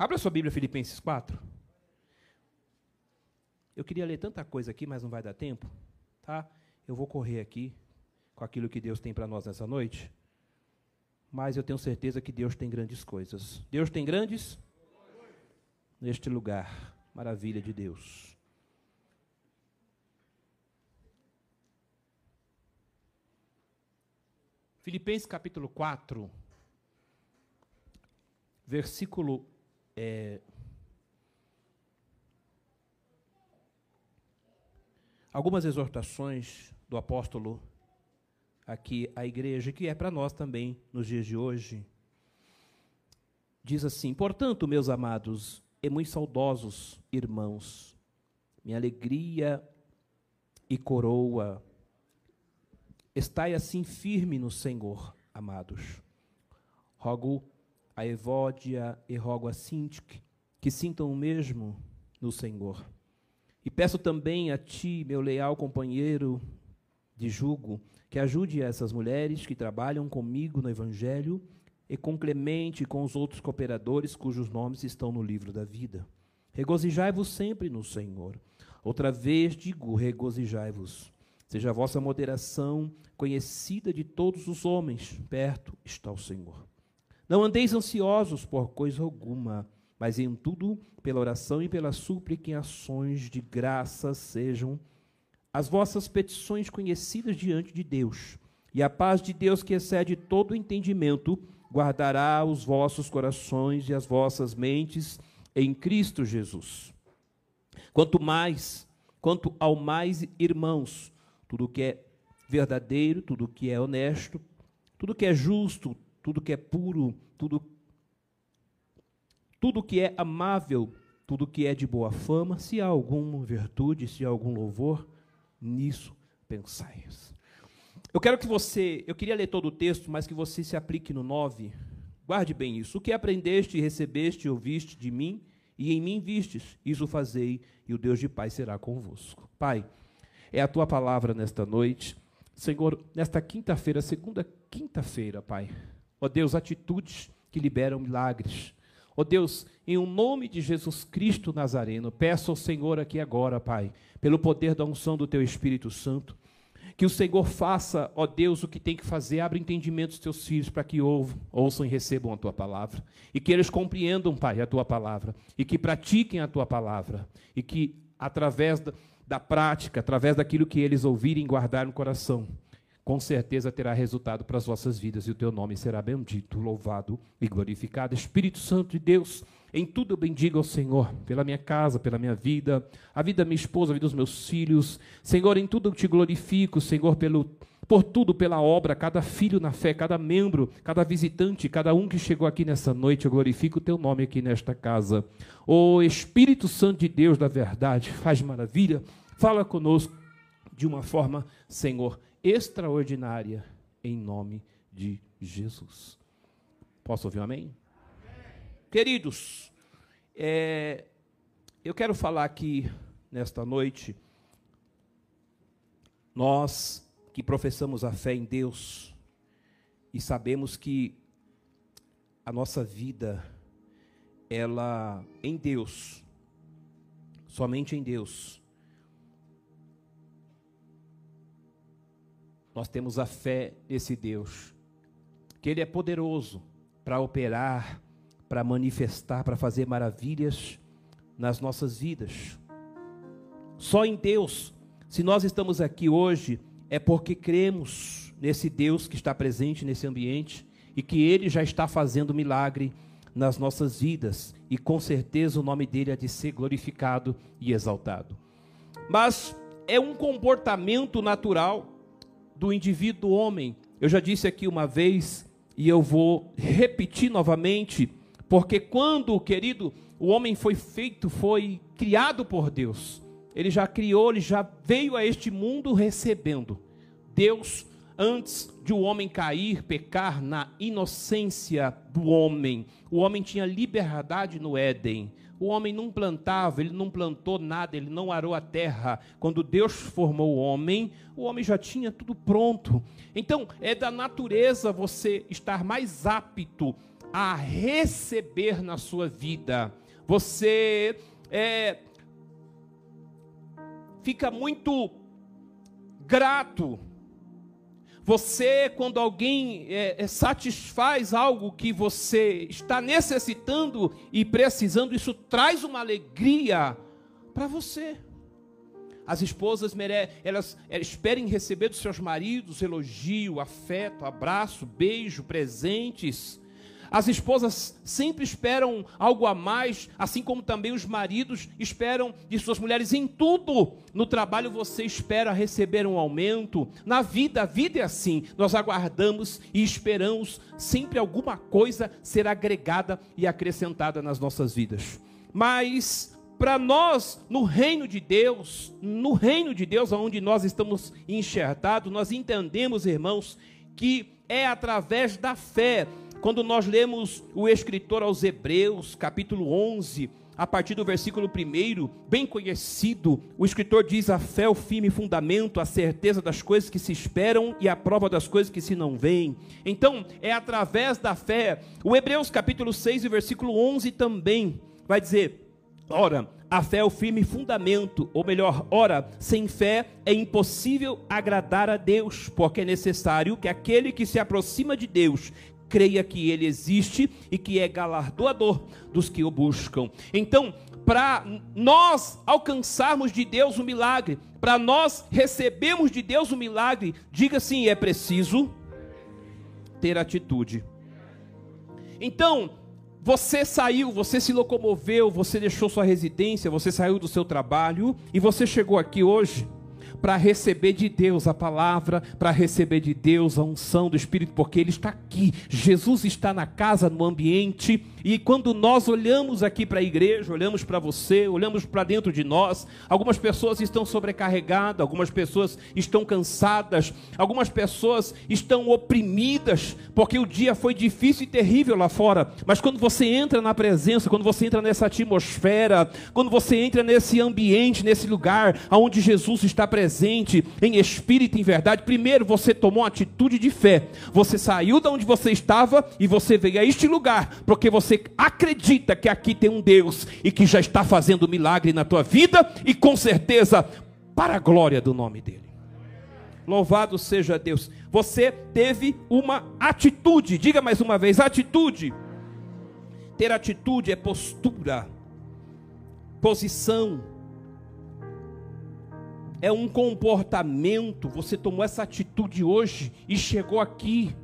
Abra sua Bíblia, Filipenses 4. Eu queria ler tanta coisa aqui, mas não vai dar tempo, tá? Eu vou correr aqui com aquilo que Deus tem para nós nessa noite. Mas eu tenho certeza que Deus tem grandes coisas. Deus tem grandes neste lugar. Maravilha de Deus. Filipenses capítulo 4, versículo é, algumas exortações do apóstolo aqui à igreja, que é para nós também nos dias de hoje. Diz assim: Portanto, meus amados e muito saudosos irmãos, minha alegria e coroa, estai assim firme no Senhor, amados. Rogo a Evódia e rogo a Sintique que sintam o mesmo no Senhor. E peço também a ti, meu leal companheiro de jugo, que ajude essas mulheres que trabalham comigo no Evangelho e com Clemente e com os outros cooperadores cujos nomes estão no livro da vida. Regozijai-vos sempre no Senhor. Outra vez digo: regozijai-vos. Seja a vossa moderação conhecida de todos os homens, perto está o Senhor. Não andeis ansiosos por coisa alguma, mas em tudo, pela oração e pela súplica, em ações de graça sejam as vossas petições conhecidas diante de Deus. E a paz de Deus, que excede todo entendimento, guardará os vossos corações e as vossas mentes em Cristo Jesus. Quanto mais, quanto ao mais, irmãos, tudo que é verdadeiro, tudo que é honesto, tudo que é justo, tudo que é puro, tudo tudo que é amável, tudo que é de boa fama, se há alguma virtude, se há algum louvor, nisso pensais. Eu quero que você, eu queria ler todo o texto, mas que você se aplique no 9. Guarde bem isso. O que aprendeste, recebeste ouviste de mim, e em mim vistes, isso fazei, e o Deus de paz será convosco. Pai, é a tua palavra nesta noite. Senhor, nesta quinta-feira, segunda quinta-feira, Pai, Ó Deus, atitudes que liberam milagres. Ó Deus, em o um nome de Jesus Cristo Nazareno, peço ao Senhor aqui agora, Pai, pelo poder da unção do Teu Espírito Santo, que o Senhor faça, ó Deus, o que tem que fazer, abra entendimento dos teus filhos para que ouçam e recebam a tua palavra, e que eles compreendam, Pai, a tua palavra, e que pratiquem a tua palavra, e que através da, da prática, através daquilo que eles ouvirem, guardar no coração, com certeza terá resultado para as vossas vidas e o teu nome será bendito, louvado e glorificado. Espírito Santo de Deus, em tudo eu bendigo ao Senhor, pela minha casa, pela minha vida, a vida da minha esposa, a vida dos meus filhos. Senhor, em tudo eu te glorifico, Senhor, pelo por tudo, pela obra, cada filho na fé, cada membro, cada visitante, cada um que chegou aqui nessa noite, eu glorifico o teu nome aqui nesta casa. O Espírito Santo de Deus da verdade, faz maravilha, fala conosco de uma forma, Senhor, extraordinária em nome de Jesus. Posso ouvir um amém? amém. Queridos, é, eu quero falar aqui nesta noite, nós que professamos a fé em Deus e sabemos que a nossa vida, ela em Deus, somente em Deus, nós temos a fé nesse Deus, que Ele é poderoso para operar, para manifestar, para fazer maravilhas nas nossas vidas. Só em Deus, se nós estamos aqui hoje, é porque cremos nesse Deus que está presente nesse ambiente e que Ele já está fazendo milagre nas nossas vidas, e com certeza o nome dele é de ser glorificado e exaltado. Mas é um comportamento natural do indivíduo homem. Eu já disse aqui uma vez e eu vou repetir novamente, porque quando, querido, o homem foi feito, foi criado por Deus. Ele já criou, ele já veio a este mundo recebendo. Deus, antes de o homem cair, pecar na inocência do homem, o homem tinha liberdade no Éden. O homem não plantava, ele não plantou nada, ele não arou a terra. Quando Deus formou o homem, o homem já tinha tudo pronto. Então, é da natureza você estar mais apto a receber na sua vida. Você é, fica muito grato. Você, quando alguém é, é, satisfaz algo que você está necessitando e precisando, isso traz uma alegria para você. As esposas mere... elas, elas esperem receber dos seus maridos elogio, afeto, abraço, beijo, presentes. As esposas sempre esperam algo a mais, assim como também os maridos esperam de suas mulheres em tudo. No trabalho você espera receber um aumento. Na vida, a vida é assim. Nós aguardamos e esperamos sempre alguma coisa ser agregada e acrescentada nas nossas vidas. Mas para nós, no reino de Deus, no reino de Deus, onde nós estamos enxertados, nós entendemos, irmãos, que é através da fé. Quando nós lemos o escritor aos Hebreus, capítulo 11, a partir do versículo 1, bem conhecido, o escritor diz: A fé é o firme fundamento, a certeza das coisas que se esperam e a prova das coisas que se não veem. Então, é através da fé. O Hebreus, capítulo 6, versículo 11 também vai dizer: Ora, a fé é o firme fundamento, ou melhor, ora, sem fé é impossível agradar a Deus, porque é necessário que aquele que se aproxima de Deus creia que ele existe e que é galardoador dos que o buscam. Então, para nós alcançarmos de Deus o um milagre, para nós recebermos de Deus o um milagre, diga assim: é preciso ter atitude. Então, você saiu, você se locomoveu, você deixou sua residência, você saiu do seu trabalho e você chegou aqui hoje para receber de Deus a palavra, para receber de Deus a unção do Espírito, porque Ele está aqui. Jesus está na casa, no ambiente, e quando nós olhamos aqui para a igreja, olhamos para você, olhamos para dentro de nós, algumas pessoas estão sobrecarregadas, algumas pessoas estão cansadas, algumas pessoas estão oprimidas, porque o dia foi difícil e terrível lá fora. Mas quando você entra na presença, quando você entra nessa atmosfera, quando você entra nesse ambiente, nesse lugar onde Jesus está presente, em espírito e em verdade, primeiro você tomou uma atitude de fé. Você saiu de onde você estava e você veio a este lugar, porque você acredita que aqui tem um Deus e que já está fazendo milagre na tua vida e com certeza para a glória do nome dele. Louvado seja Deus. Você teve uma atitude, diga mais uma vez: atitude. Ter atitude é postura, posição, é um comportamento. Você tomou essa atitude hoje e chegou aqui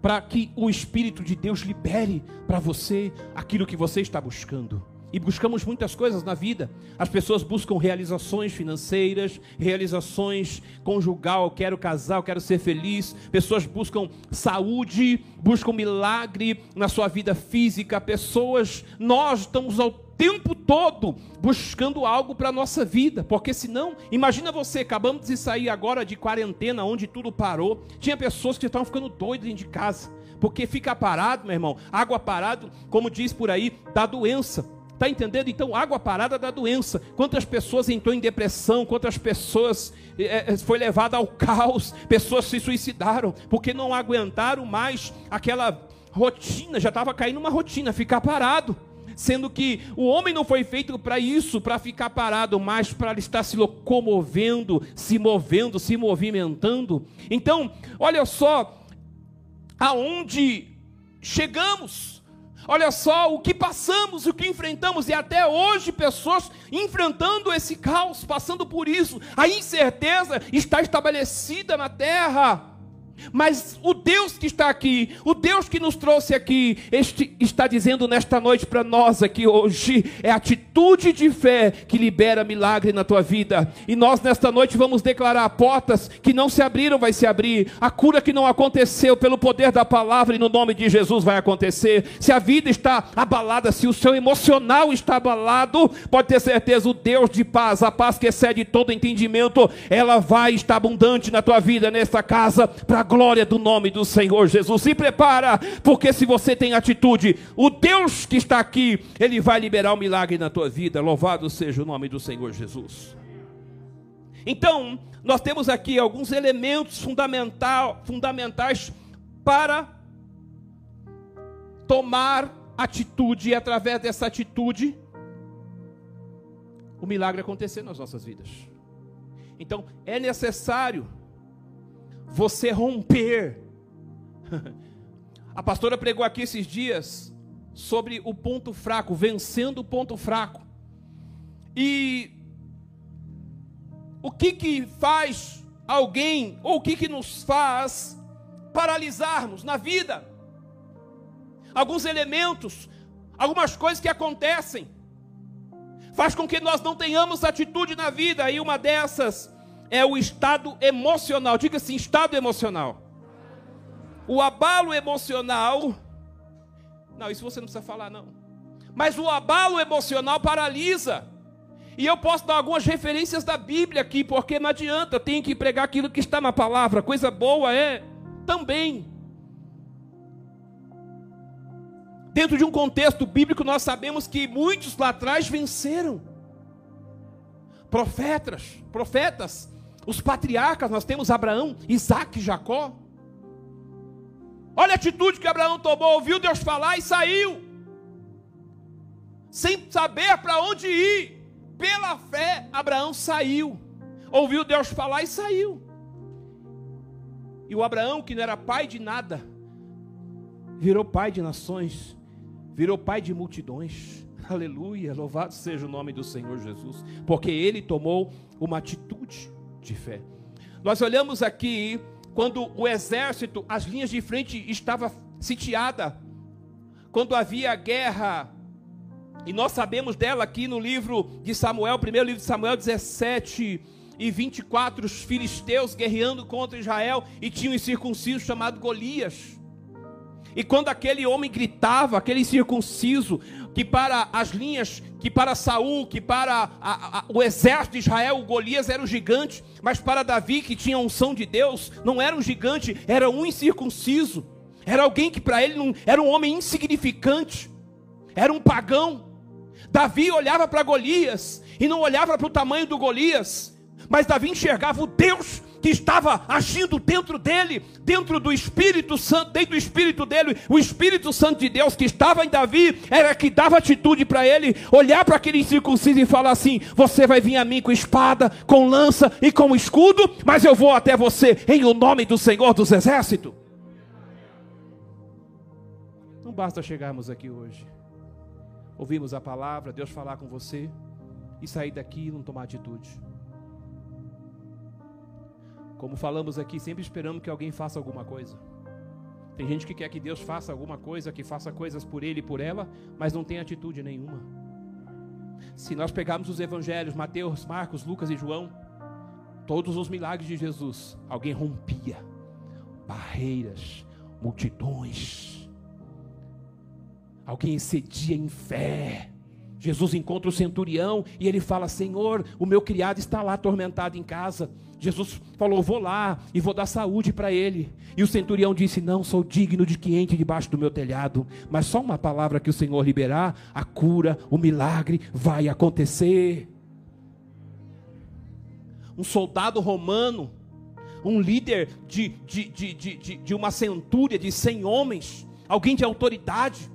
para que o Espírito de Deus libere para você aquilo que você está buscando. E buscamos muitas coisas na vida. As pessoas buscam realizações financeiras, realizações conjugal, quero casar, quero ser feliz. Pessoas buscam saúde, buscam milagre na sua vida física. Pessoas, nós estamos ao tempo todo buscando algo para a nossa vida, porque senão, imagina você, acabamos de sair agora de quarentena, onde tudo parou, tinha pessoas que estavam ficando doidas dentro de casa, porque fica parado, meu irmão, água parado, como diz por aí, dá doença. Está entendendo? Então, água parada dá doença. Quantas pessoas entrou em depressão, quantas pessoas é, foi levada ao caos, pessoas se suicidaram, porque não aguentaram mais aquela rotina, já estava caindo uma rotina, ficar parado sendo que o homem não foi feito para isso, para ficar parado, mas para estar se locomovendo, se movendo, se movimentando. Então, olha só aonde chegamos. Olha só o que passamos, o que enfrentamos, e até hoje pessoas enfrentando esse caos, passando por isso. A incerteza está estabelecida na terra. Mas o Deus que está aqui, o Deus que nos trouxe aqui, este está dizendo nesta noite para nós aqui hoje, é atitude de fé que libera milagre na tua vida. E nós nesta noite vamos declarar portas que não se abriram vai se abrir, a cura que não aconteceu pelo poder da palavra e no nome de Jesus vai acontecer. Se a vida está abalada, se o seu emocional está abalado, pode ter certeza o Deus de paz, a paz que excede todo entendimento, ela vai estar abundante na tua vida nesta casa para glória do nome do Senhor Jesus. Se prepara, porque se você tem atitude, o Deus que está aqui, ele vai liberar o um milagre na tua vida. Louvado seja o nome do Senhor Jesus. Então, nós temos aqui alguns elementos fundamental, fundamentais para tomar atitude e através dessa atitude o milagre acontecer nas nossas vidas. Então é necessário você romper. A pastora pregou aqui esses dias sobre o ponto fraco, vencendo o ponto fraco. E o que que faz alguém, ou o que que nos faz paralisarmos na vida? Alguns elementos, algumas coisas que acontecem, faz com que nós não tenhamos atitude na vida, e uma dessas é o estado emocional. Diga assim: estado emocional. O abalo emocional. Não, isso você não precisa falar, não. Mas o abalo emocional paralisa. E eu posso dar algumas referências da Bíblia aqui, porque não adianta, tem que pregar aquilo que está na palavra. Coisa boa é também. Dentro de um contexto bíblico, nós sabemos que muitos lá atrás venceram. Profetas, profetas, os patriarcas, nós temos Abraão, Isaac e Jacó. Olha a atitude que Abraão tomou, ouviu Deus falar e saiu, sem saber para onde ir. Pela fé, Abraão saiu, ouviu Deus falar e saiu. E o Abraão, que não era pai de nada, virou pai de nações, virou pai de multidões. Aleluia, louvado seja o nome do Senhor Jesus, porque ele tomou uma atitude de fé. Nós olhamos aqui quando o exército, as linhas de frente estava sitiada, quando havia guerra, e nós sabemos dela aqui no livro de Samuel, primeiro livro de Samuel 17 e 24, os filisteus guerreando contra Israel e tinham um incircunciso chamado Golias. E quando aquele homem gritava, aquele circunciso, que para as linhas, que para Saul, que para a, a, o exército de Israel, o Golias era um gigante, mas para Davi, que tinha unção de Deus, não era um gigante, era um incircunciso. Era alguém que para ele não, era um homem insignificante, era um pagão. Davi olhava para Golias e não olhava para o tamanho do Golias, mas Davi enxergava o Deus que estava agindo dentro dele, dentro do Espírito Santo, dentro do Espírito dele, o Espírito Santo de Deus que estava em Davi, era que dava atitude para ele, olhar para aquele incircunciso e falar assim: Você vai vir a mim com espada, com lança e com escudo, mas eu vou até você em o nome do Senhor dos Exércitos. Não basta chegarmos aqui hoje, ouvimos a palavra, Deus falar com você e sair daqui e não tomar atitude. Como falamos aqui, sempre esperamos que alguém faça alguma coisa. Tem gente que quer que Deus faça alguma coisa, que faça coisas por ele e por ela, mas não tem atitude nenhuma. Se nós pegarmos os evangelhos, Mateus, Marcos, Lucas e João, todos os milagres de Jesus, alguém rompia barreiras, multidões. Alguém excedia em fé. Jesus encontra o centurião e ele fala: Senhor, o meu criado está lá atormentado em casa. Jesus falou: Vou lá e vou dar saúde para ele. E o centurião disse: Não sou digno de que entre debaixo do meu telhado, mas só uma palavra que o Senhor liberar, a cura, o milagre vai acontecer. Um soldado romano, um líder de, de, de, de, de uma centúria de cem homens, alguém de autoridade,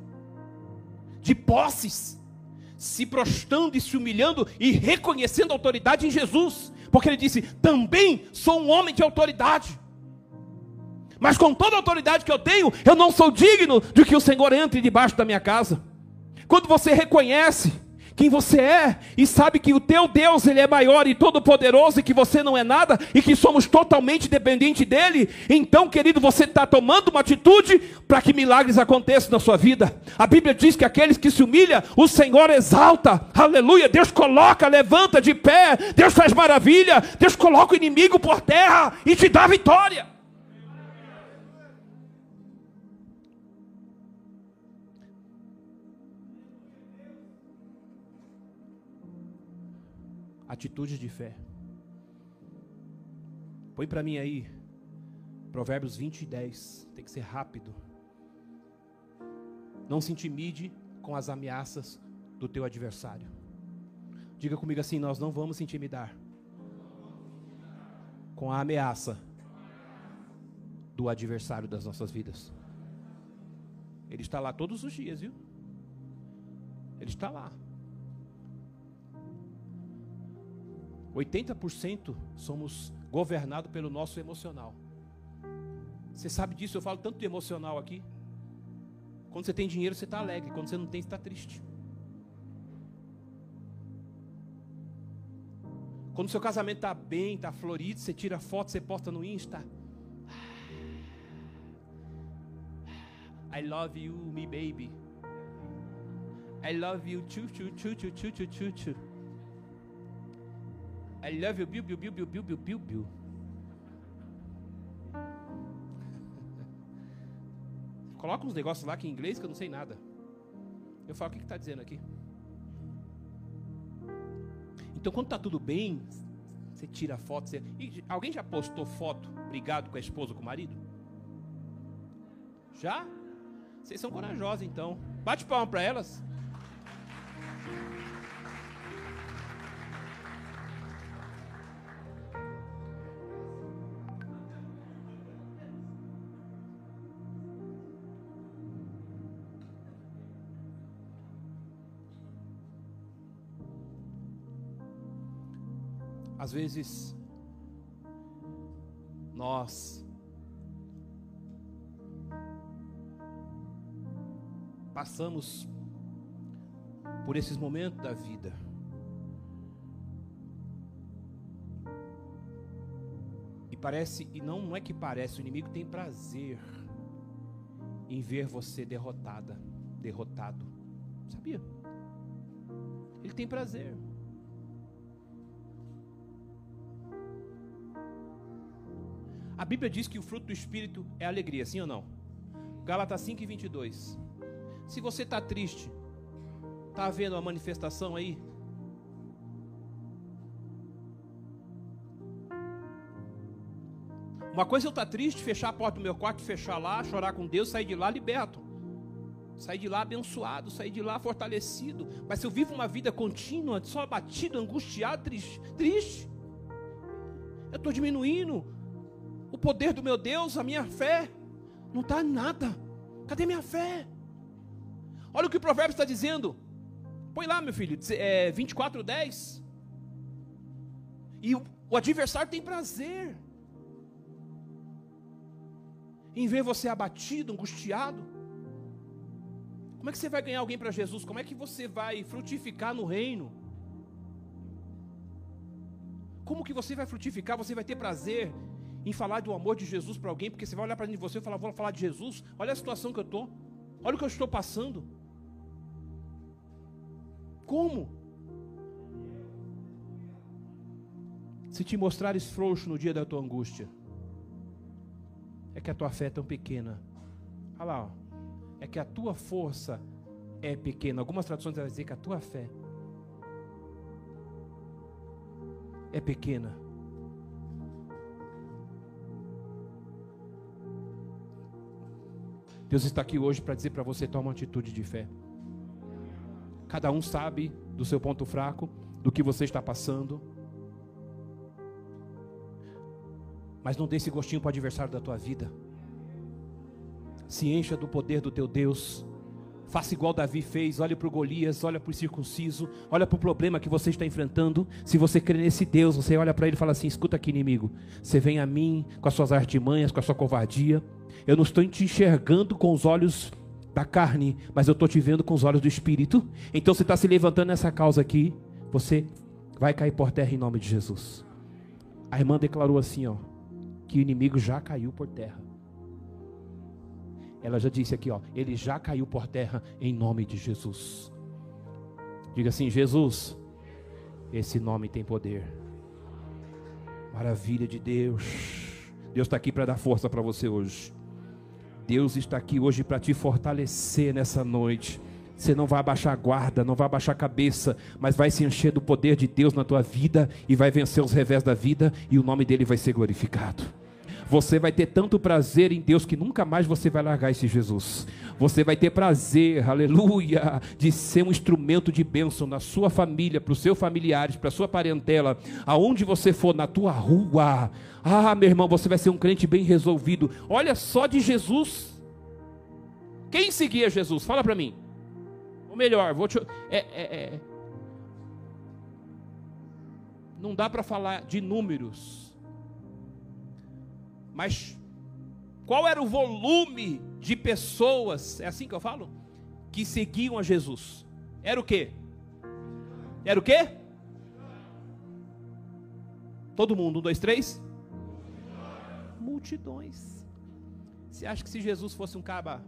de posses, se prostrando e se humilhando e reconhecendo a autoridade em Jesus porque ele disse: também sou um homem de autoridade. Mas com toda a autoridade que eu tenho, eu não sou digno de que o Senhor entre debaixo da minha casa. Quando você reconhece quem você é e sabe que o teu Deus ele é maior e todo poderoso e que você não é nada e que somos totalmente dependentes dele, então, querido, você está tomando uma atitude para que milagres aconteçam na sua vida. A Bíblia diz que aqueles que se humilham, o Senhor exalta. Aleluia! Deus coloca, levanta de pé, Deus faz maravilha, Deus coloca o inimigo por terra e te dá vitória. Atitudes de fé. Põe para mim aí, Provérbios 20 e 10. Tem que ser rápido. Não se intimide com as ameaças do teu adversário. Diga comigo assim: nós não vamos se intimidar com a ameaça do adversário das nossas vidas. Ele está lá todos os dias, viu? Ele está lá. 80% somos governados pelo nosso emocional. Você sabe disso, eu falo tanto de emocional aqui. Quando você tem dinheiro, você está alegre. Quando você não tem, você está triste. Quando seu casamento está bem, está florido, você tira foto, você posta no Insta. I love you, me baby. I love you, tchu, tchu, tchu, tchu, tchu, tchu, tchu. I love you, biu biu biu biu biu biu biu. Coloca uns negócios lá que em inglês que eu não sei nada. Eu falo, o que está dizendo aqui? Então, quando está tudo bem, você tira a foto. Você... E alguém já postou foto brigado com a esposa ou com o marido? Já? Vocês são corajosos, então. Bate palma para elas. Às vezes, nós passamos por esses momentos da vida. E parece, e não, não é que parece, o inimigo tem prazer em ver você derrotada, derrotado. Sabia? Ele tem prazer. A Bíblia diz que o fruto do Espírito é alegria, sim ou não? Gálatas 5 e 22. Se você está triste, está vendo a manifestação aí? Uma coisa é eu estar tá triste, fechar a porta do meu quarto, fechar lá, chorar com Deus, sair de lá liberto. Sair de lá abençoado, sair de lá fortalecido. Mas se eu vivo uma vida contínua, só abatido, angustiado, triste, triste eu estou diminuindo o poder do meu Deus, a minha fé, não está nada. Cadê minha fé? Olha o que o provérbio está dizendo. Põe lá, meu filho, é, 24, 10. E o, o adversário tem prazer em ver você abatido, angustiado. Como é que você vai ganhar alguém para Jesus? Como é que você vai frutificar no reino? Como que você vai frutificar? Você vai ter prazer em falar do amor de Jesus para alguém, porque você vai olhar para dentro de você e falar, vou falar de Jesus. Olha a situação que eu estou. Olha o que eu estou passando. Como? Se te mostrares frouxo no dia da tua angústia, é que a tua fé é tão pequena. Olha lá, ó. é que a tua força é pequena. Algumas traduções vão dizer que a tua fé é pequena. Deus está aqui hoje para dizer para você: toma uma atitude de fé. Cada um sabe do seu ponto fraco, do que você está passando. Mas não dê esse gostinho para o adversário da tua vida. Se encha do poder do teu Deus. Faça igual Davi fez, olhe para o Golias, olha para o circunciso, olha para o problema que você está enfrentando. Se você crê nesse Deus, você olha para ele e fala assim: escuta aqui, inimigo, você vem a mim com as suas artimanhas, com a sua covardia. Eu não estou te enxergando com os olhos da carne, mas eu estou te vendo com os olhos do Espírito. Então você está se levantando nessa causa aqui, você vai cair por terra em nome de Jesus. A irmã declarou assim, ó, que o inimigo já caiu por terra. Ela já disse aqui, ó, ele já caiu por terra em nome de Jesus. Diga assim, Jesus, esse nome tem poder. Maravilha de Deus. Deus está aqui para dar força para você hoje. Deus está aqui hoje para te fortalecer nessa noite. Você não vai abaixar a guarda, não vai abaixar a cabeça, mas vai se encher do poder de Deus na tua vida e vai vencer os revés da vida e o nome dele vai ser glorificado. Você vai ter tanto prazer em Deus que nunca mais você vai largar esse Jesus. Você vai ter prazer, aleluia, de ser um instrumento de bênção na sua família, para os seus familiares, para a sua parentela, aonde você for, na tua rua. Ah, meu irmão, você vai ser um crente bem resolvido. Olha só de Jesus. Quem seguia Jesus? Fala para mim. Ou melhor, vou te. É, é, é. Não dá para falar de números. Mas qual era o volume de pessoas, é assim que eu falo? Que seguiam a Jesus? Era o quê? Era o quê? Todo mundo, um, dois, três? Multidões. Você acha que se Jesus fosse um cara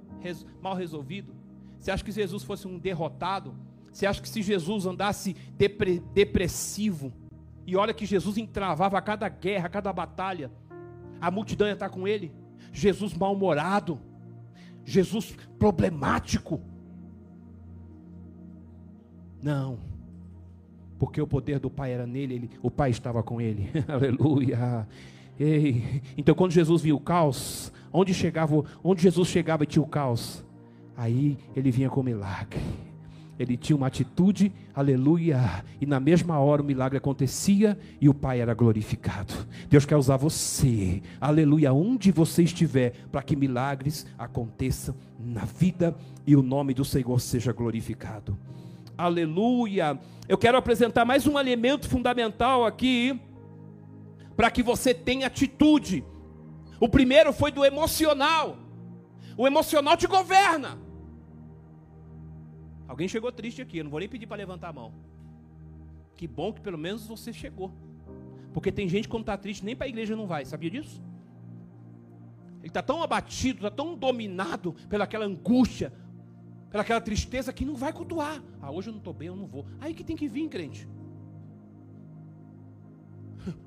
mal resolvido? Você acha que Jesus fosse um derrotado? Você acha que se Jesus andasse depre depressivo? E olha que Jesus entravava a cada guerra, a cada batalha. A multidão ia estar com ele. Jesus mal-humorado. Jesus problemático. Não. Porque o poder do Pai era nele, ele, o Pai estava com ele. Aleluia. Ei. Então quando Jesus viu o caos, onde chegava, onde Jesus chegava e tinha o caos, aí ele vinha com milagre. Ele tinha uma atitude, aleluia, e na mesma hora o milagre acontecia e o Pai era glorificado. Deus quer usar você, aleluia, onde você estiver, para que milagres aconteçam na vida e o nome do Senhor seja glorificado. Aleluia. Eu quero apresentar mais um elemento fundamental aqui para que você tenha atitude. O primeiro foi do emocional. O emocional te governa. Alguém chegou triste aqui, eu não vou nem pedir para levantar a mão. Que bom que pelo menos você chegou. Porque tem gente quando está triste nem para a igreja não vai, sabia disso? Ele está tão abatido, está tão dominado pelaquela angústia, pelaquela tristeza que não vai cultuar. Ah, hoje eu não estou bem, eu não vou. Aí que tem que vir, crente.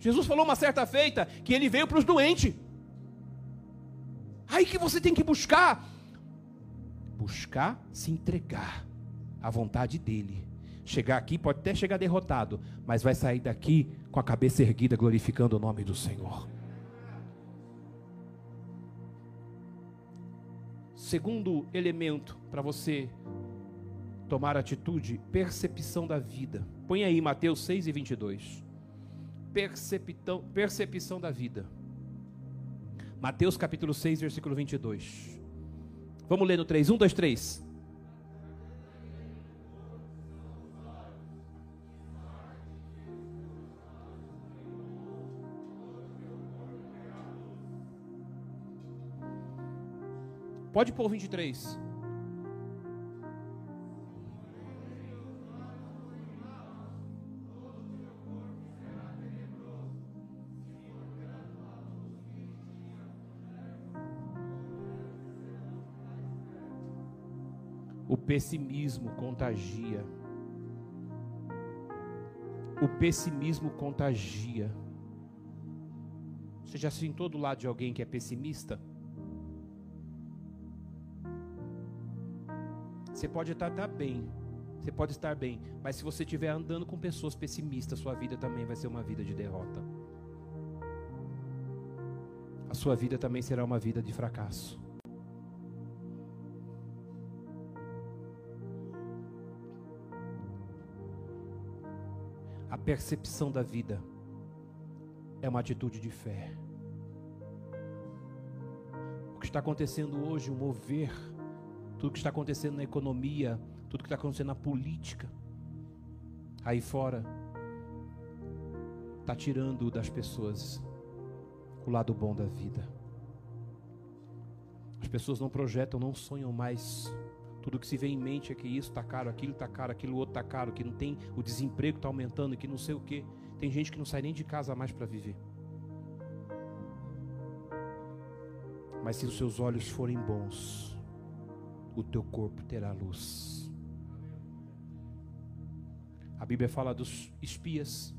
Jesus falou uma certa feita que ele veio para os doentes. Aí que você tem que buscar. Buscar se entregar à vontade dele. Chegar aqui pode até chegar derrotado, mas vai sair daqui com a cabeça erguida, glorificando o nome do Senhor. Segundo elemento para você tomar atitude, percepção da vida. Põe aí Mateus 6 e 22. Percepção, percepção da vida. Mateus capítulo 6, versículo 22. Vamos ler no 3. 1, 2, 3. Pode pôr o 23. O pessimismo contagia. O pessimismo contagia. Você já sentou do lado de alguém que é pessimista? Você pode estar, estar bem, você pode estar bem, mas se você estiver andando com pessoas pessimistas, sua vida também vai ser uma vida de derrota. A sua vida também será uma vida de fracasso. A percepção da vida é uma atitude de fé. O que está acontecendo hoje, o mover tudo que está acontecendo na economia, tudo que está acontecendo na política, aí fora, está tirando das pessoas o lado bom da vida. As pessoas não projetam, não sonham mais. Tudo que se vê em mente é que isso está caro, aquilo está caro, aquilo outro está caro, que não tem, o desemprego está aumentando, que não sei o que. Tem gente que não sai nem de casa mais para viver. Mas se os seus olhos forem bons, o teu corpo terá luz. A Bíblia fala dos espias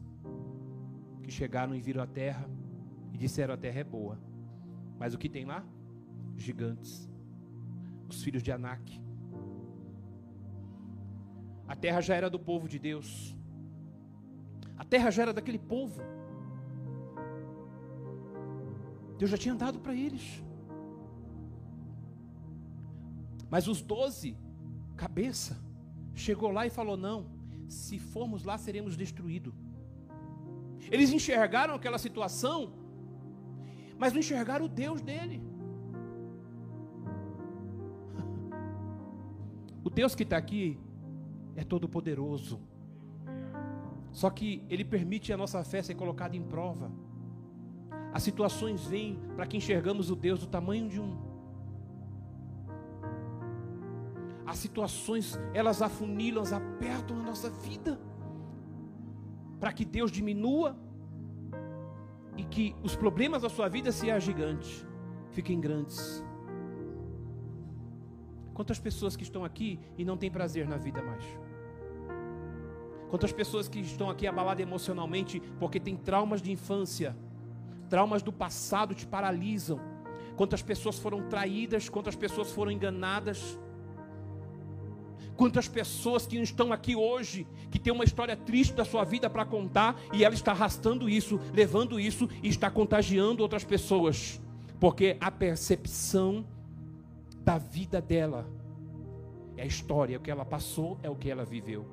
que chegaram e viram a terra e disseram: a terra é boa. Mas o que tem lá? Gigantes, os filhos de Anak. A terra já era do povo de Deus, a terra já era daquele povo. Deus já tinha dado para eles. Mas os doze, cabeça, chegou lá e falou: Não, se formos lá seremos destruídos. Eles enxergaram aquela situação, mas não enxergaram o Deus dele. Deus que está aqui é todo poderoso. Só que Ele permite a nossa fé ser colocada em prova. As situações vêm para que enxergamos o Deus do tamanho de um. As situações, elas afunilam, elas apertam a nossa vida. Para que Deus diminua e que os problemas da sua vida se gigantes, fiquem grandes. Quantas pessoas que estão aqui e não têm prazer na vida mais? Quantas pessoas que estão aqui abaladas emocionalmente porque têm traumas de infância, traumas do passado te paralisam. Quantas pessoas foram traídas, quantas pessoas foram enganadas. Quantas pessoas que estão aqui hoje, que tem uma história triste da sua vida para contar, e ela está arrastando isso, levando isso e está contagiando outras pessoas, porque a percepção da vida dela. É a história, é o que ela passou, é o que ela viveu.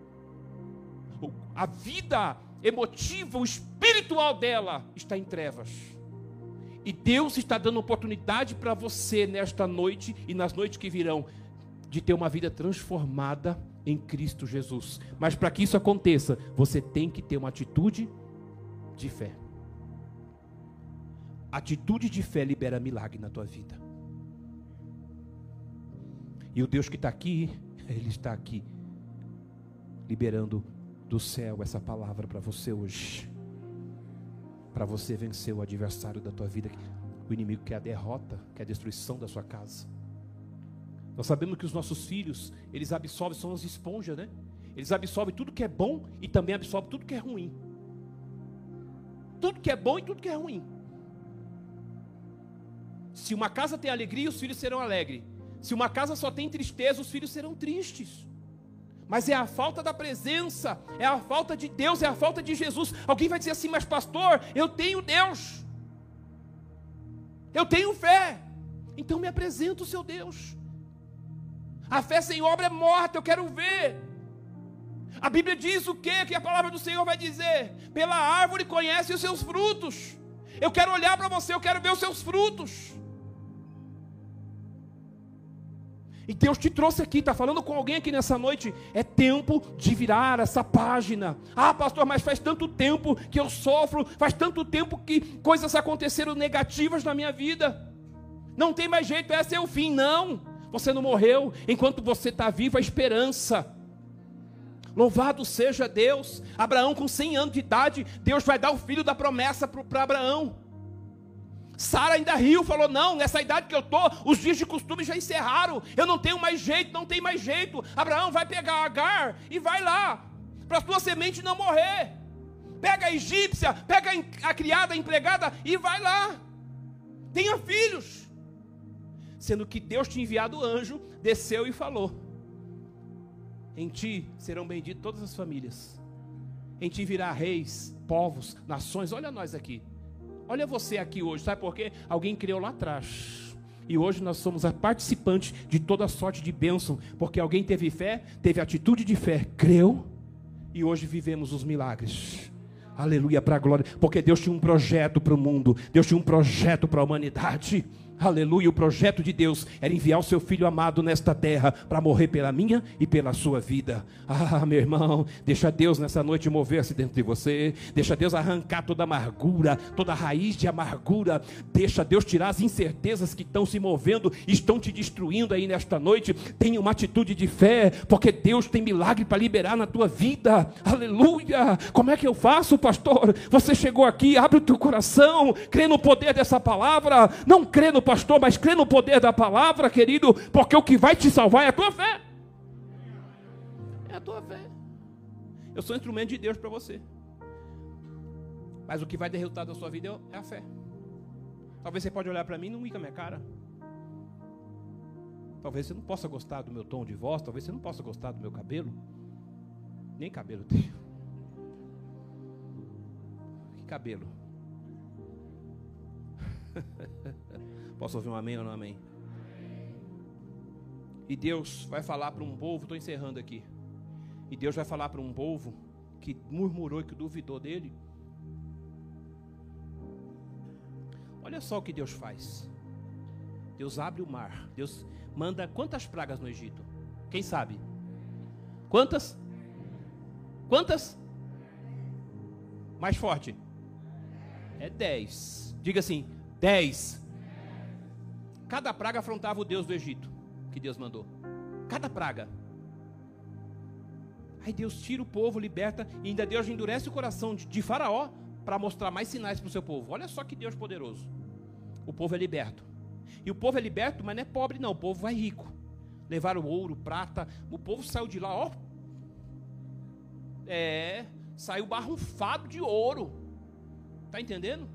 A vida emotiva, o espiritual dela está em trevas. E Deus está dando oportunidade para você nesta noite e nas noites que virão de ter uma vida transformada em Cristo Jesus. Mas para que isso aconteça, você tem que ter uma atitude de fé. Atitude de fé libera milagre na tua vida. E o Deus que está aqui, Ele está aqui, liberando do céu essa palavra para você hoje. Para você vencer o adversário da tua vida, o inimigo que é a derrota, que é a destruição da sua casa. Nós sabemos que os nossos filhos, eles absorvem, são as esponjas, né? Eles absorvem tudo que é bom e também absorvem tudo que é ruim. Tudo que é bom e tudo que é ruim. Se uma casa tem alegria, os filhos serão alegres. Se uma casa só tem tristeza, os filhos serão tristes. Mas é a falta da presença, é a falta de Deus, é a falta de Jesus. Alguém vai dizer assim, mas pastor, eu tenho Deus, eu tenho fé, então me apresenta o seu Deus. A fé sem obra é morta, eu quero ver. A Bíblia diz o que que a palavra do Senhor vai dizer? Pela árvore conhece os seus frutos. Eu quero olhar para você, eu quero ver os seus frutos. E Deus te trouxe aqui, está falando com alguém aqui nessa noite. É tempo de virar essa página. Ah, pastor, mas faz tanto tempo que eu sofro, faz tanto tempo que coisas aconteceram negativas na minha vida. Não tem mais jeito, esse é o fim. Não, você não morreu. Enquanto você está vivo, a esperança. Louvado seja Deus. Abraão, com 100 anos de idade, Deus vai dar o filho da promessa para Abraão. Sara ainda riu, falou: Não, nessa idade que eu estou, os dias de costume já encerraram. Eu não tenho mais jeito, não tem mais jeito. Abraão vai pegar Agar e vai lá, para a tua semente não morrer. Pega a egípcia, pega a criada, a empregada e vai lá. Tenha filhos. Sendo que Deus tinha enviado anjo, desceu e falou: Em ti serão benditas todas as famílias. Em ti virá reis, povos, nações. Olha nós aqui. Olha você aqui hoje, sabe por quê? Alguém criou lá atrás. E hoje nós somos a participante de toda sorte de bênção, porque alguém teve fé, teve atitude de fé, creu, e hoje vivemos os milagres. Aleluia para a glória, porque Deus tinha um projeto para o mundo, Deus tinha um projeto para a humanidade. Aleluia, o projeto de Deus era enviar o seu filho amado nesta terra para morrer pela minha e pela sua vida. Ah, meu irmão, deixa Deus nessa noite mover-se dentro de você, deixa Deus arrancar toda amargura, toda raiz de amargura, deixa Deus tirar as incertezas que estão se movendo, estão te destruindo aí nesta noite. Tenha uma atitude de fé, porque Deus tem milagre para liberar na tua vida. Aleluia! Como é que eu faço, pastor? Você chegou aqui, abre o teu coração, crê no poder dessa palavra, não crê no pastor, mas crê no poder da palavra, querido, porque o que vai te salvar é a tua fé. É a tua fé. Eu sou instrumento de Deus para você. Mas o que vai derrotar da sua vida é a fé. Talvez você pode olhar para mim e não ir com a minha cara. Talvez você não possa gostar do meu tom de voz, talvez você não possa gostar do meu cabelo. Nem cabelo tenho. Que cabelo? Posso ouvir um amém ou não amém? E Deus vai falar para um povo, estou encerrando aqui. E Deus vai falar para um povo que murmurou e que duvidou dele. Olha só o que Deus faz. Deus abre o mar. Deus manda quantas pragas no Egito? Quem sabe? Quantas? Quantas? Mais forte. É dez. Diga assim: dez. Cada praga afrontava o Deus do Egito, que Deus mandou. Cada praga. Aí Deus tira o povo, liberta, e ainda Deus endurece o coração de, de Faraó para mostrar mais sinais para o seu povo. Olha só que Deus poderoso. O povo é liberto. E o povo é liberto, mas não é pobre, não. O povo vai rico. Levaram ouro, prata. O povo saiu de lá, ó. É, saiu barrunfado de ouro. Tá entendendo?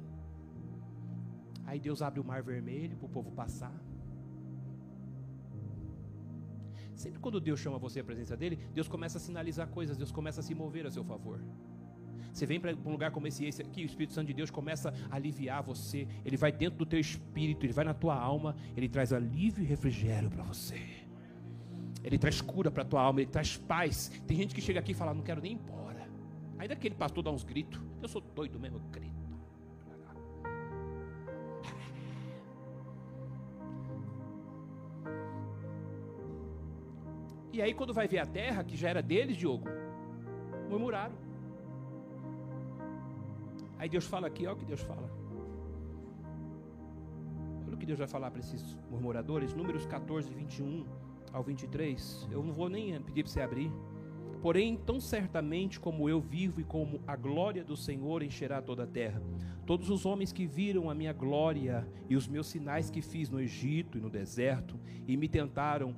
Aí Deus abre o mar vermelho para o povo passar. Sempre quando Deus chama você à presença dele, Deus começa a sinalizar coisas, Deus começa a se mover a seu favor. Você vem para um lugar como esse, esse aqui, o Espírito Santo de Deus começa a aliviar você. Ele vai dentro do teu espírito, ele vai na tua alma, ele traz alívio e refrigério para você. Ele traz cura para tua alma, ele traz paz. Tem gente que chega aqui e fala: Não quero nem ir embora. Ainda aquele pastor dá uns gritos. Eu sou doido mesmo, eu grito. E aí, quando vai ver a terra, que já era deles, Diogo, murmuraram. Aí Deus fala aqui, olha o que Deus fala. Olha o que Deus vai falar para esses murmuradores. Números 14, 21 ao 23. Eu não vou nem pedir para você abrir. Porém, tão certamente como eu vivo e como a glória do Senhor encherá toda a terra, todos os homens que viram a minha glória e os meus sinais que fiz no Egito e no deserto, e me tentaram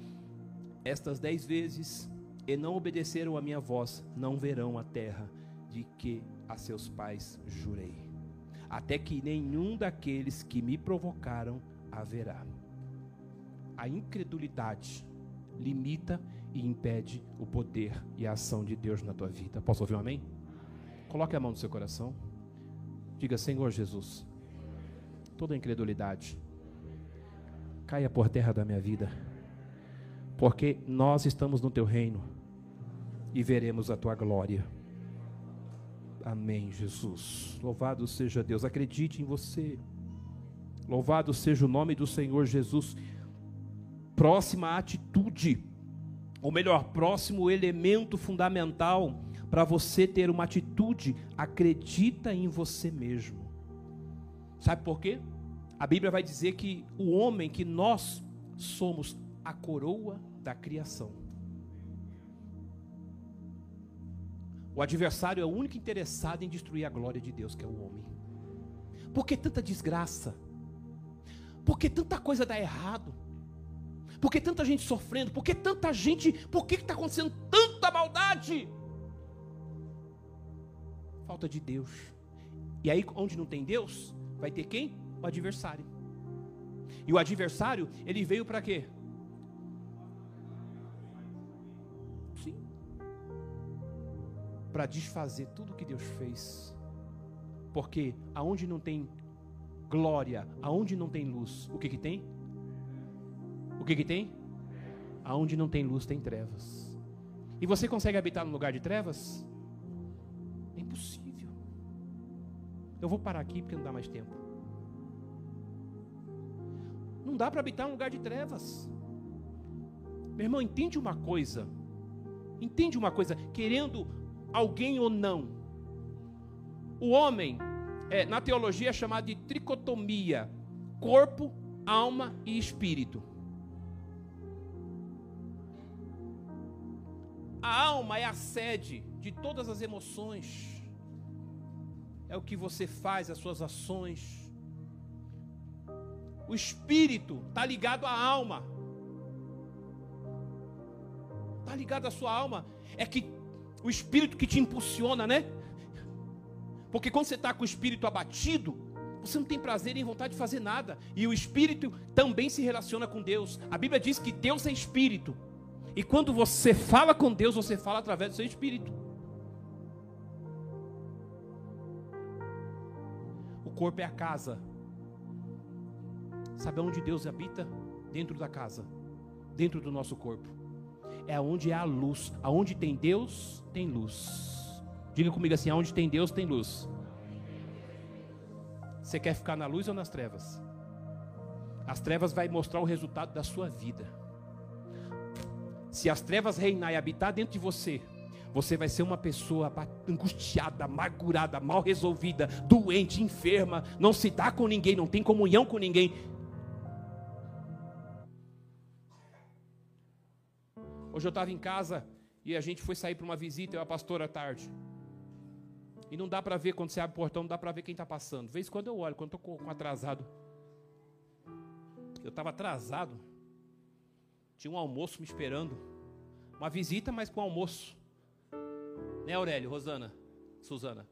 estas dez vezes e não obedeceram a minha voz, não verão a terra de que a seus pais jurei, até que nenhum daqueles que me provocaram haverá. A incredulidade limita e impede o poder e a ação de Deus na tua vida. Posso ouvir um amém? Coloque a mão no seu coração. Diga, Senhor Jesus, toda incredulidade caia por terra da minha vida porque nós estamos no teu reino e veremos a tua glória. Amém, Jesus. Louvado seja Deus. Acredite em você. Louvado seja o nome do Senhor Jesus. Próxima atitude, ou melhor, próximo elemento fundamental para você ter uma atitude, acredita em você mesmo. Sabe por quê? A Bíblia vai dizer que o homem, que nós somos a coroa da criação. O adversário é o único interessado em destruir a glória de Deus, que é o homem. Por que tanta desgraça? Por que tanta coisa dá errado? Por que tanta gente sofrendo? Por que tanta gente? Por que está acontecendo tanta maldade? Falta de Deus. E aí, onde não tem Deus, vai ter quem? O adversário. E o adversário, ele veio para quê? Para desfazer tudo que Deus fez. Porque aonde não tem glória, aonde não tem luz, o que que tem? O que que tem? Aonde não tem luz tem trevas. E você consegue habitar no lugar de trevas? É impossível. Eu vou parar aqui porque não dá mais tempo. Não dá para habitar um lugar de trevas. Meu irmão, entende uma coisa. Entende uma coisa. Querendo alguém ou não. O homem, é, na teologia, é chamado de tricotomia: corpo, alma e espírito. A alma é a sede de todas as emoções, é o que você faz, as suas ações. O espírito está ligado à alma, está ligado à sua alma. É que o espírito que te impulsiona, né? Porque quando você está com o espírito abatido, você não tem prazer nem vontade de fazer nada. E o espírito também se relaciona com Deus. A Bíblia diz que Deus é espírito. E quando você fala com Deus, você fala através do seu espírito. O corpo é a casa. Sabe onde Deus habita? Dentro da casa, dentro do nosso corpo é onde a luz. Aonde tem Deus, tem luz. Diga comigo assim: aonde tem Deus, tem luz. Você quer ficar na luz ou nas trevas? As trevas vai mostrar o resultado da sua vida. Se as trevas reinar e habitar dentro de você, você vai ser uma pessoa angustiada, amargurada, mal resolvida, doente, enferma, não se dá com ninguém, não tem comunhão com ninguém. Hoje eu estava em casa e a gente foi sair para uma visita, eu e a pastora à tarde. E não dá para ver quando você abre o portão, não dá para ver quem está passando. De vez quando eu olho, quando estou com atrasado. Eu estava atrasado. Tinha um almoço me esperando. Uma visita, mas com almoço. Né, Aurélio, Rosana, Suzana?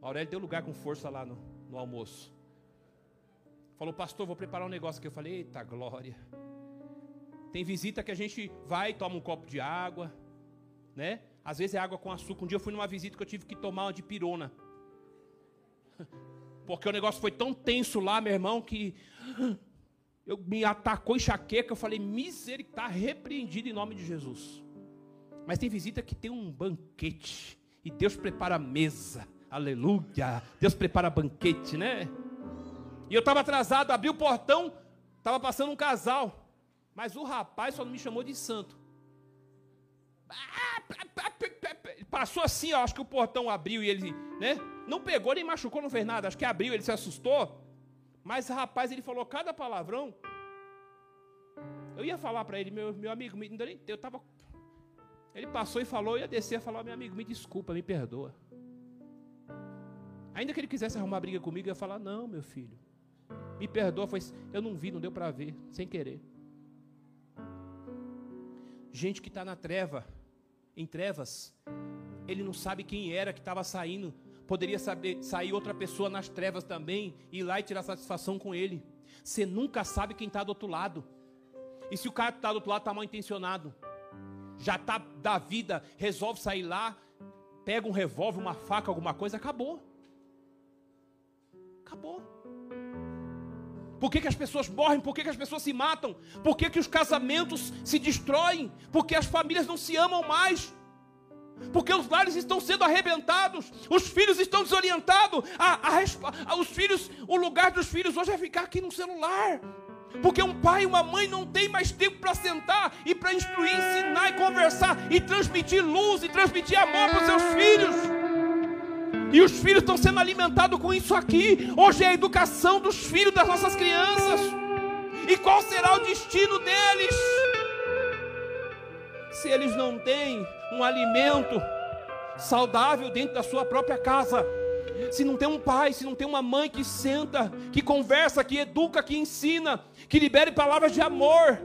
Aurélio deu lugar com força lá no, no almoço. Falou, pastor, vou preparar um negócio aqui. Eu falei, eita glória. Tem visita que a gente vai, toma um copo de água, né? Às vezes é água com açúcar. Um dia eu fui numa visita que eu tive que tomar uma de pirona. Porque o negócio foi tão tenso lá, meu irmão, que eu me atacou enxaqueca, eu falei, misericórdia, está repreendido em nome de Jesus. Mas tem visita que tem um banquete, e Deus prepara a mesa, aleluia. Deus prepara banquete, né? E eu estava atrasado, abri o portão, estava passando um casal, mas o rapaz só não me chamou de santo. Passou assim, ó, acho que o portão abriu e ele, né? Não pegou nem machucou, não fez nada, acho que abriu, ele se assustou. Mas rapaz, ele falou cada palavrão. Eu ia falar para ele, meu, meu amigo, eu estava. Ele passou e falou, eu ia descer e falar, meu amigo, me desculpa, me perdoa. Ainda que ele quisesse arrumar briga comigo, eu ia falar, não, meu filho, me perdoa, foi, eu não vi, não deu para ver, sem querer. Gente que está na treva, em trevas, ele não sabe quem era que estava saindo Poderia saber, sair outra pessoa nas trevas também, ir lá e tirar satisfação com ele. Você nunca sabe quem está do outro lado. E se o cara que está do outro lado está mal intencionado, já está da vida, resolve sair lá, pega um revólver, uma faca, alguma coisa, acabou. Acabou. Por que, que as pessoas morrem? Por que, que as pessoas se matam? Por que, que os casamentos se destroem? Porque as famílias não se amam mais porque os lares estão sendo arrebentados, os filhos estão desorientados, a, a, a, os filhos, o lugar dos filhos hoje é ficar aqui no celular. Porque um pai e uma mãe não tem mais tempo para sentar e para instruir, ensinar e conversar e transmitir luz e transmitir amor para os seus filhos. E os filhos estão sendo alimentados com isso aqui. Hoje é a educação dos filhos das nossas crianças. E qual será o destino deles? Se eles não têm um alimento saudável dentro da sua própria casa. Se não tem um pai, se não tem uma mãe que senta, que conversa, que educa, que ensina, que libere palavras de amor.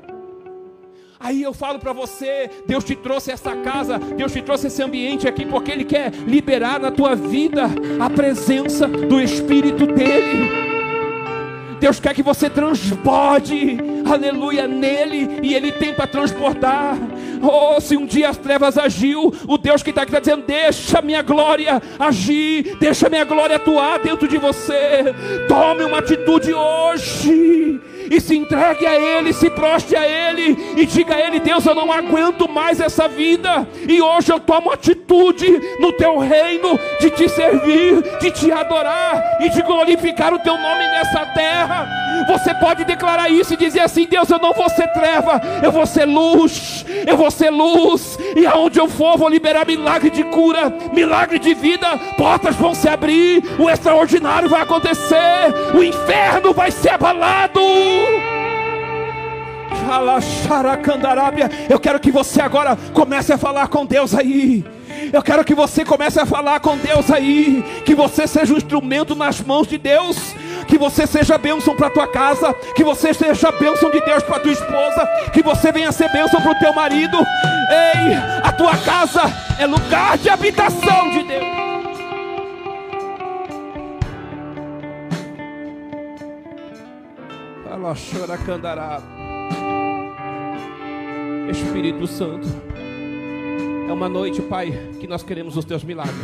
Aí eu falo para você, Deus te trouxe essa casa, Deus te trouxe esse ambiente aqui porque Ele quer liberar na tua vida a presença do Espírito dEle. Deus quer que você transborde, aleluia, nele, e Ele tem para transportar. Oh, se um dia as trevas agiu, o Deus que está aqui está dizendo: Deixa minha glória agir, deixa minha glória atuar dentro de você. Tome uma atitude hoje e se entregue a Ele, se proste a Ele e diga a Ele: Deus, eu não aguento mais essa vida, e hoje eu tomo atitude no Teu reino de te servir, de te adorar e de glorificar o Teu nome nessa terra. Você pode declarar isso e dizer assim: Deus, eu não vou ser treva, eu vou ser luz, eu vou ser luz, e aonde eu for, vou liberar milagre de cura, milagre de vida, portas vão se abrir, o extraordinário vai acontecer, o inferno vai ser abalado. Eu quero que você agora comece a falar com Deus aí. Eu quero que você comece a falar com Deus aí. Que você seja um instrumento nas mãos de Deus. Que você seja bênção para tua casa. Que você seja bênção de Deus para tua esposa. Que você venha ser bênção para o teu marido. Ei, a tua casa é lugar de habitação de Deus. Espírito Santo, é uma noite, Pai, que nós queremos os teus milagres.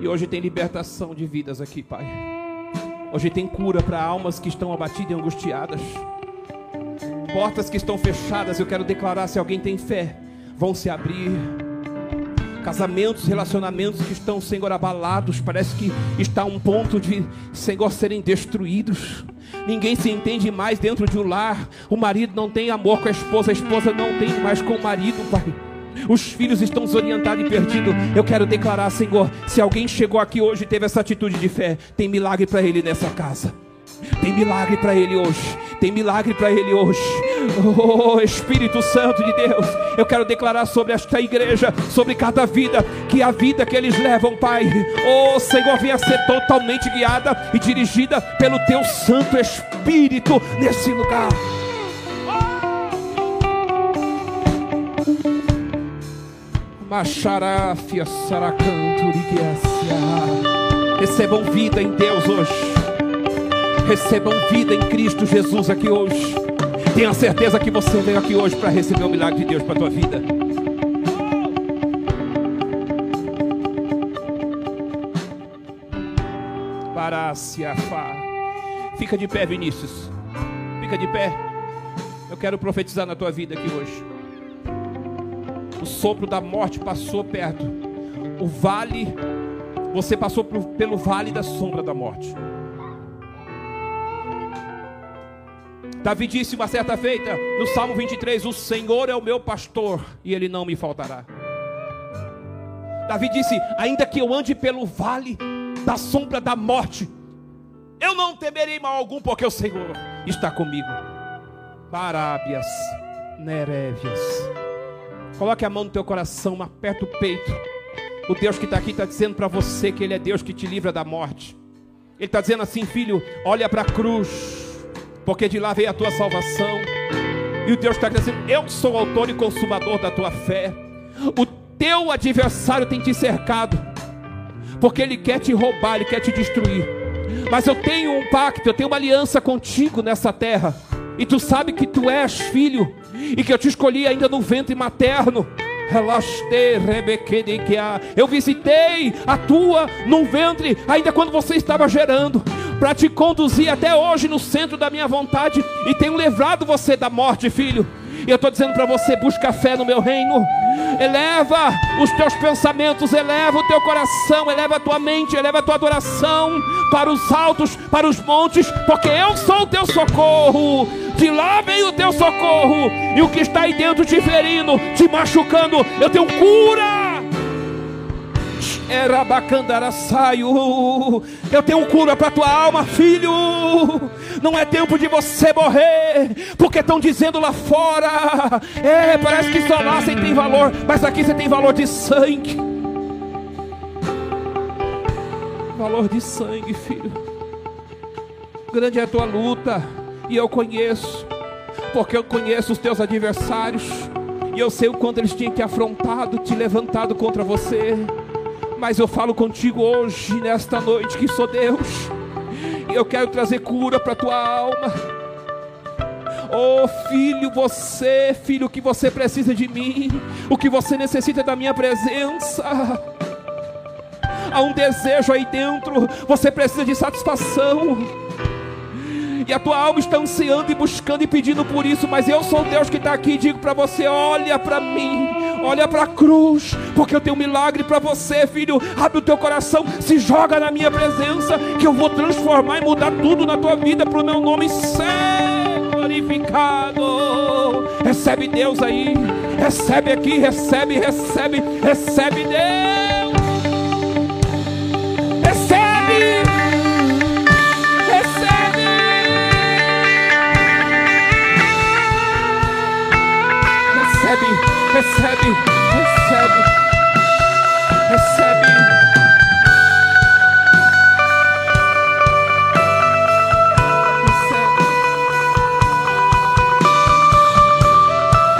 E hoje tem libertação de vidas aqui, Pai. Hoje tem cura para almas que estão abatidas e angustiadas. Portas que estão fechadas, eu quero declarar: se alguém tem fé, vão se abrir casamentos, relacionamentos que estão, Senhor, abalados, parece que está a um ponto de, Senhor, serem destruídos. Ninguém se entende mais dentro de um lar. O marido não tem amor com a esposa, a esposa não tem mais com o marido, Pai. Os filhos estão desorientados e perdidos. Eu quero declarar, Senhor, se alguém chegou aqui hoje e teve essa atitude de fé, tem milagre para ele nessa casa. Tem milagre para ele hoje. Tem milagre para ele hoje. Oh, Espírito Santo de Deus, eu quero declarar sobre esta igreja, sobre cada vida, que a vida que eles levam, Pai, oh Senhor, venha ser totalmente guiada e dirigida pelo Teu Santo Espírito nesse lugar. Macharafia saracanto Recebam vida em Deus hoje. Recebam vida em Cristo Jesus aqui hoje. Tenha certeza que você veio aqui hoje para receber o milagre de Deus para a tua vida. Para se. Fica de pé, Vinícius. Fica de pé. Eu quero profetizar na tua vida aqui hoje. O sopro da morte passou perto. O vale, você passou pelo vale da sombra da morte. Davi disse uma certa feita no Salmo 23: O Senhor é o meu pastor e ele não me faltará. Davi disse: Ainda que eu ande pelo vale da sombra da morte, eu não temerei mal algum, porque o Senhor está comigo. Parábias, Nerévias. Coloque a mão no teu coração, aperta o peito. O Deus que está aqui está dizendo para você que Ele é Deus que te livra da morte. Ele está dizendo assim, filho, olha para a cruz porque de lá veio a tua salvação. E o Deus está dizendo: Eu sou o autor e consumador da tua fé. O teu adversário tem te cercado, porque ele quer te roubar, ele quer te destruir. Mas eu tenho um pacto, eu tenho uma aliança contigo nessa terra. E tu sabe que tu és filho, e que eu te escolhi ainda no ventre materno. Eu visitei a tua no ventre, ainda quando você estava gerando para te conduzir até hoje no centro da minha vontade e tenho levado você da morte, filho. E eu estou dizendo para você: busca fé no meu reino, eleva os teus pensamentos, eleva o teu coração, eleva a tua mente, eleva a tua adoração para os altos, para os montes, porque eu sou o teu socorro. De lá vem o teu socorro, e o que está aí dentro te ferindo, te machucando, eu tenho cura eu tenho cura para tua alma, filho. Não é tempo de você morrer, porque estão dizendo lá fora. É, parece que só lá você tem valor, mas aqui você tem valor de sangue. Valor de sangue, filho. Grande é a tua luta, e eu conheço, porque eu conheço os teus adversários, e eu sei o quanto eles tinham te afrontado, te levantado contra você mas eu falo contigo hoje, nesta noite, que sou Deus, e eu quero trazer cura para a tua alma. Oh filho, você, filho, o que você precisa de mim, o que você necessita da minha presença. Há um desejo aí dentro, você precisa de satisfação. E a tua alma está ansiando e buscando e pedindo por isso, mas eu sou Deus que está aqui e digo para você: olha para mim, olha para a cruz, porque eu tenho um milagre para você, filho. Abre o teu coração, se joga na minha presença, que eu vou transformar e mudar tudo na tua vida para o meu nome ser glorificado. Recebe Deus aí, recebe aqui, recebe, recebe, recebe Deus. Recebe.